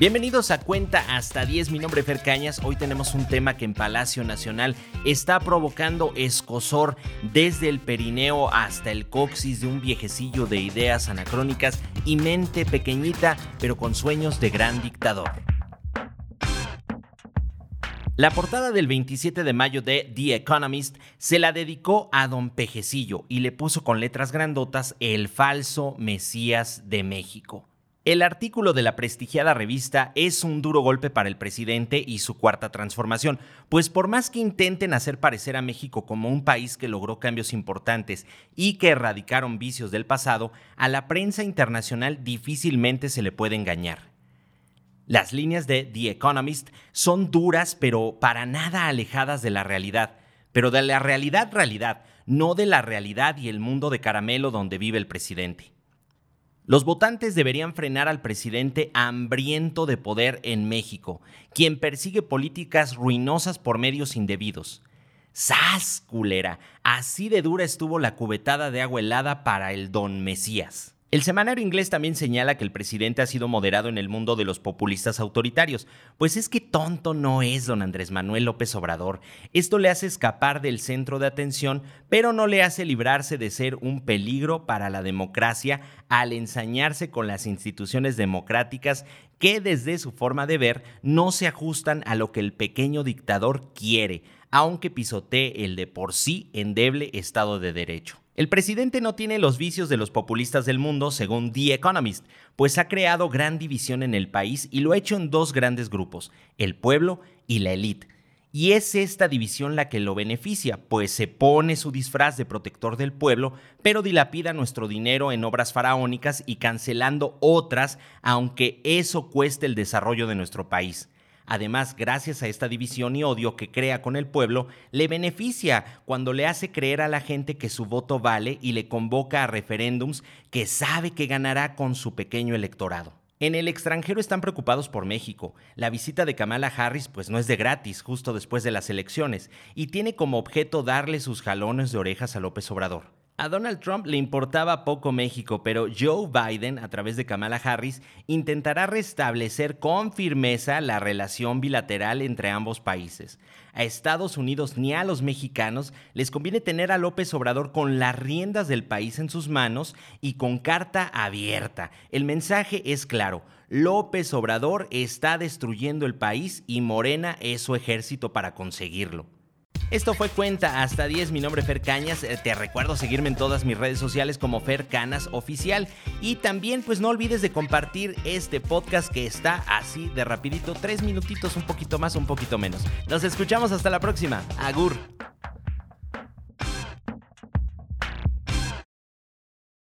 Bienvenidos a Cuenta hasta 10, mi nombre es Fer Cañas. Hoy tenemos un tema que en Palacio Nacional está provocando escosor desde el perineo hasta el coxis de un viejecillo de ideas anacrónicas y mente pequeñita pero con sueños de gran dictador. La portada del 27 de mayo de The Economist se la dedicó a don Pejecillo y le puso con letras grandotas el falso Mesías de México. El artículo de la prestigiada revista es un duro golpe para el presidente y su cuarta transformación, pues por más que intenten hacer parecer a México como un país que logró cambios importantes y que erradicaron vicios del pasado, a la prensa internacional difícilmente se le puede engañar. Las líneas de The Economist son duras pero para nada alejadas de la realidad, pero de la realidad realidad, no de la realidad y el mundo de caramelo donde vive el presidente. Los votantes deberían frenar al presidente hambriento de poder en México, quien persigue políticas ruinosas por medios indebidos. ¡Sas, culera! Así de dura estuvo la cubetada de agua helada para el don Mesías. El semanario inglés también señala que el presidente ha sido moderado en el mundo de los populistas autoritarios, pues es que tonto no es don Andrés Manuel López Obrador. Esto le hace escapar del centro de atención, pero no le hace librarse de ser un peligro para la democracia al ensañarse con las instituciones democráticas que desde su forma de ver no se ajustan a lo que el pequeño dictador quiere, aunque pisotee el de por sí endeble Estado de Derecho. El presidente no tiene los vicios de los populistas del mundo, según The Economist, pues ha creado gran división en el país y lo ha hecho en dos grandes grupos, el pueblo y la élite. Y es esta división la que lo beneficia, pues se pone su disfraz de protector del pueblo, pero dilapida nuestro dinero en obras faraónicas y cancelando otras, aunque eso cueste el desarrollo de nuestro país. Además, gracias a esta división y odio que crea con el pueblo, le beneficia cuando le hace creer a la gente que su voto vale y le convoca a referéndums que sabe que ganará con su pequeño electorado. En el extranjero están preocupados por México. La visita de Kamala Harris pues no es de gratis justo después de las elecciones y tiene como objeto darle sus jalones de orejas a López Obrador. A Donald Trump le importaba poco México, pero Joe Biden, a través de Kamala Harris, intentará restablecer con firmeza la relación bilateral entre ambos países. A Estados Unidos ni a los mexicanos les conviene tener a López Obrador con las riendas del país en sus manos y con carta abierta. El mensaje es claro. López Obrador está destruyendo el país y Morena es su ejército para conseguirlo. Esto fue Cuenta hasta 10. Mi nombre es Fer Cañas. Eh, te recuerdo seguirme en todas mis redes sociales como Fer Canas Oficial. Y también, pues no olvides de compartir este podcast que está así de rapidito. Tres minutitos, un poquito más, un poquito menos. Nos escuchamos hasta la próxima. Agur.